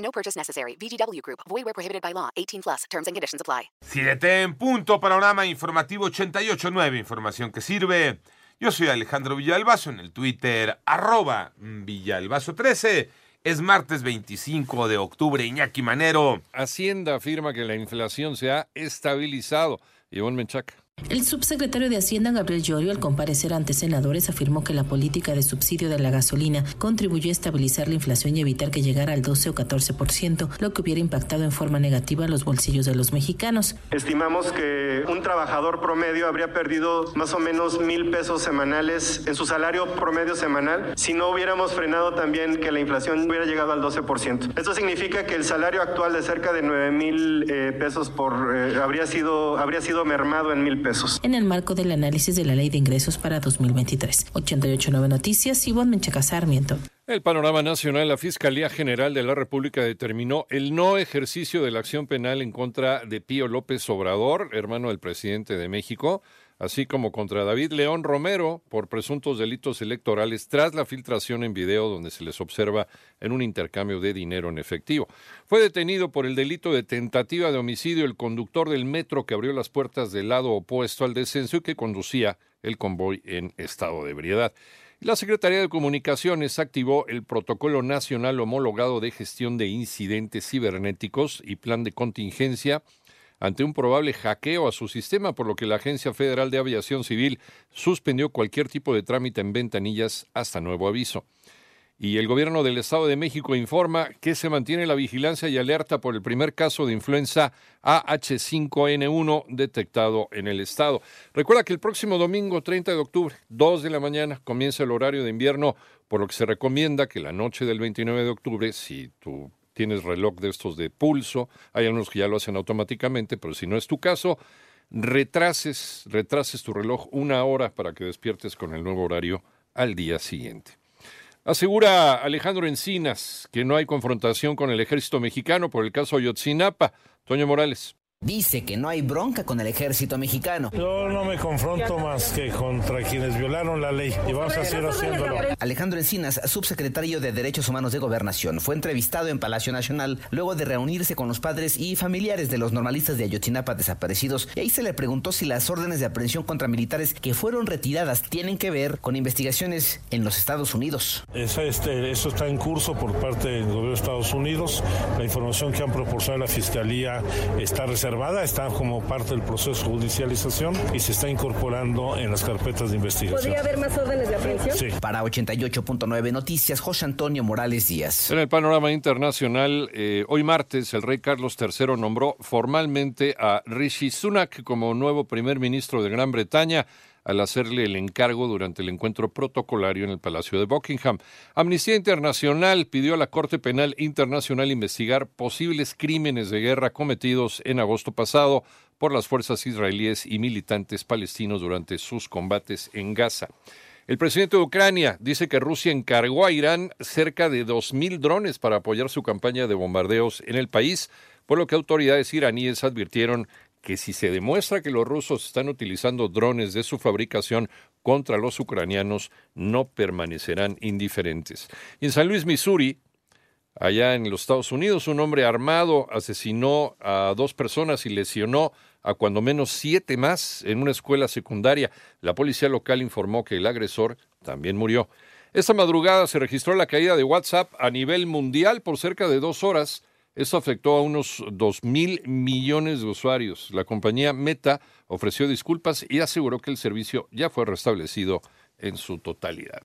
No purchase necessary. VGW Group. Void where prohibited by law. 18 plus. Terms and conditions apply. Siete en punto, panorama informativo 88.9, información que sirve. Yo soy Alejandro Villalbazo en el Twitter, arroba Villalbazo13. Es martes 25 de octubre, Iñaki Manero. Hacienda afirma que la inflación se ha estabilizado. Ivonne Menchaca. El subsecretario de Hacienda, Gabriel Llorio, al comparecer ante senadores, afirmó que la política de subsidio de la gasolina contribuyó a estabilizar la inflación y evitar que llegara al 12 o 14%, lo que hubiera impactado en forma negativa los bolsillos de los mexicanos. Estimamos que un trabajador promedio habría perdido más o menos mil pesos semanales en su salario promedio semanal si no hubiéramos frenado también que la inflación hubiera llegado al 12%. Esto significa que el salario actual de cerca de 9 mil eh, pesos por eh, habría sido habría sido mermado en mil pesos. En el marco del análisis de la ley de ingresos para 2023. 889 Noticias, Ivonne Menchaca Sarmiento. El panorama nacional, la Fiscalía General de la República determinó el no ejercicio de la acción penal en contra de Pío López Obrador, hermano del presidente de México, así como contra David León Romero por presuntos delitos electorales tras la filtración en video donde se les observa en un intercambio de dinero en efectivo. Fue detenido por el delito de tentativa de homicidio el conductor del metro que abrió las puertas del lado opuesto al descenso y que conducía el convoy en estado de ebriedad. La Secretaría de Comunicaciones activó el Protocolo Nacional Homologado de Gestión de Incidentes Cibernéticos y Plan de Contingencia ante un probable hackeo a su sistema, por lo que la Agencia Federal de Aviación Civil suspendió cualquier tipo de trámite en ventanillas hasta nuevo aviso. Y el gobierno del Estado de México informa que se mantiene la vigilancia y alerta por el primer caso de influenza AH5N1 detectado en el estado. Recuerda que el próximo domingo 30 de octubre, 2 de la mañana, comienza el horario de invierno, por lo que se recomienda que la noche del 29 de octubre, si tú tienes reloj de estos de pulso, hay algunos que ya lo hacen automáticamente, pero si no es tu caso, retrases, retrases tu reloj una hora para que despiertes con el nuevo horario al día siguiente. Asegura Alejandro Encinas que no hay confrontación con el ejército mexicano por el caso Ayotzinapa. Toño Morales. Dice que no hay bronca con el ejército mexicano. Yo no me confronto más que contra quienes violaron la ley y vamos a seguir haciéndolo. Alejandro Encinas, subsecretario de Derechos Humanos de Gobernación, fue entrevistado en Palacio Nacional luego de reunirse con los padres y familiares de los normalistas de Ayotzinapa desaparecidos y ahí se le preguntó si las órdenes de aprehensión contra militares que fueron retiradas tienen que ver con investigaciones en los Estados Unidos. Eso, este, eso está en curso por parte del gobierno de Estados Unidos. La información que han proporcionado la Fiscalía está reservada está como parte del proceso de judicialización y se está incorporando en las carpetas de investigación. ¿Podría haber más órdenes de aprehensión? Sí. Para 88.9 Noticias, José Antonio Morales Díaz. En el panorama internacional, eh, hoy martes, el rey Carlos III nombró formalmente a Rishi Sunak como nuevo primer ministro de Gran Bretaña al hacerle el encargo durante el encuentro protocolario en el Palacio de Buckingham. Amnistía Internacional pidió a la Corte Penal Internacional investigar posibles crímenes de guerra cometidos en agosto pasado por las fuerzas israelíes y militantes palestinos durante sus combates en Gaza. El presidente de Ucrania dice que Rusia encargó a Irán cerca de 2.000 drones para apoyar su campaña de bombardeos en el país, por lo que autoridades iraníes advirtieron que si se demuestra que los rusos están utilizando drones de su fabricación contra los ucranianos, no permanecerán indiferentes. En San Luis, Missouri, allá en los Estados Unidos, un hombre armado asesinó a dos personas y lesionó a cuando menos siete más en una escuela secundaria. La policía local informó que el agresor también murió. Esta madrugada se registró la caída de WhatsApp a nivel mundial por cerca de dos horas. Esto afectó a unos 2 mil millones de usuarios. La compañía Meta ofreció disculpas y aseguró que el servicio ya fue restablecido en su totalidad.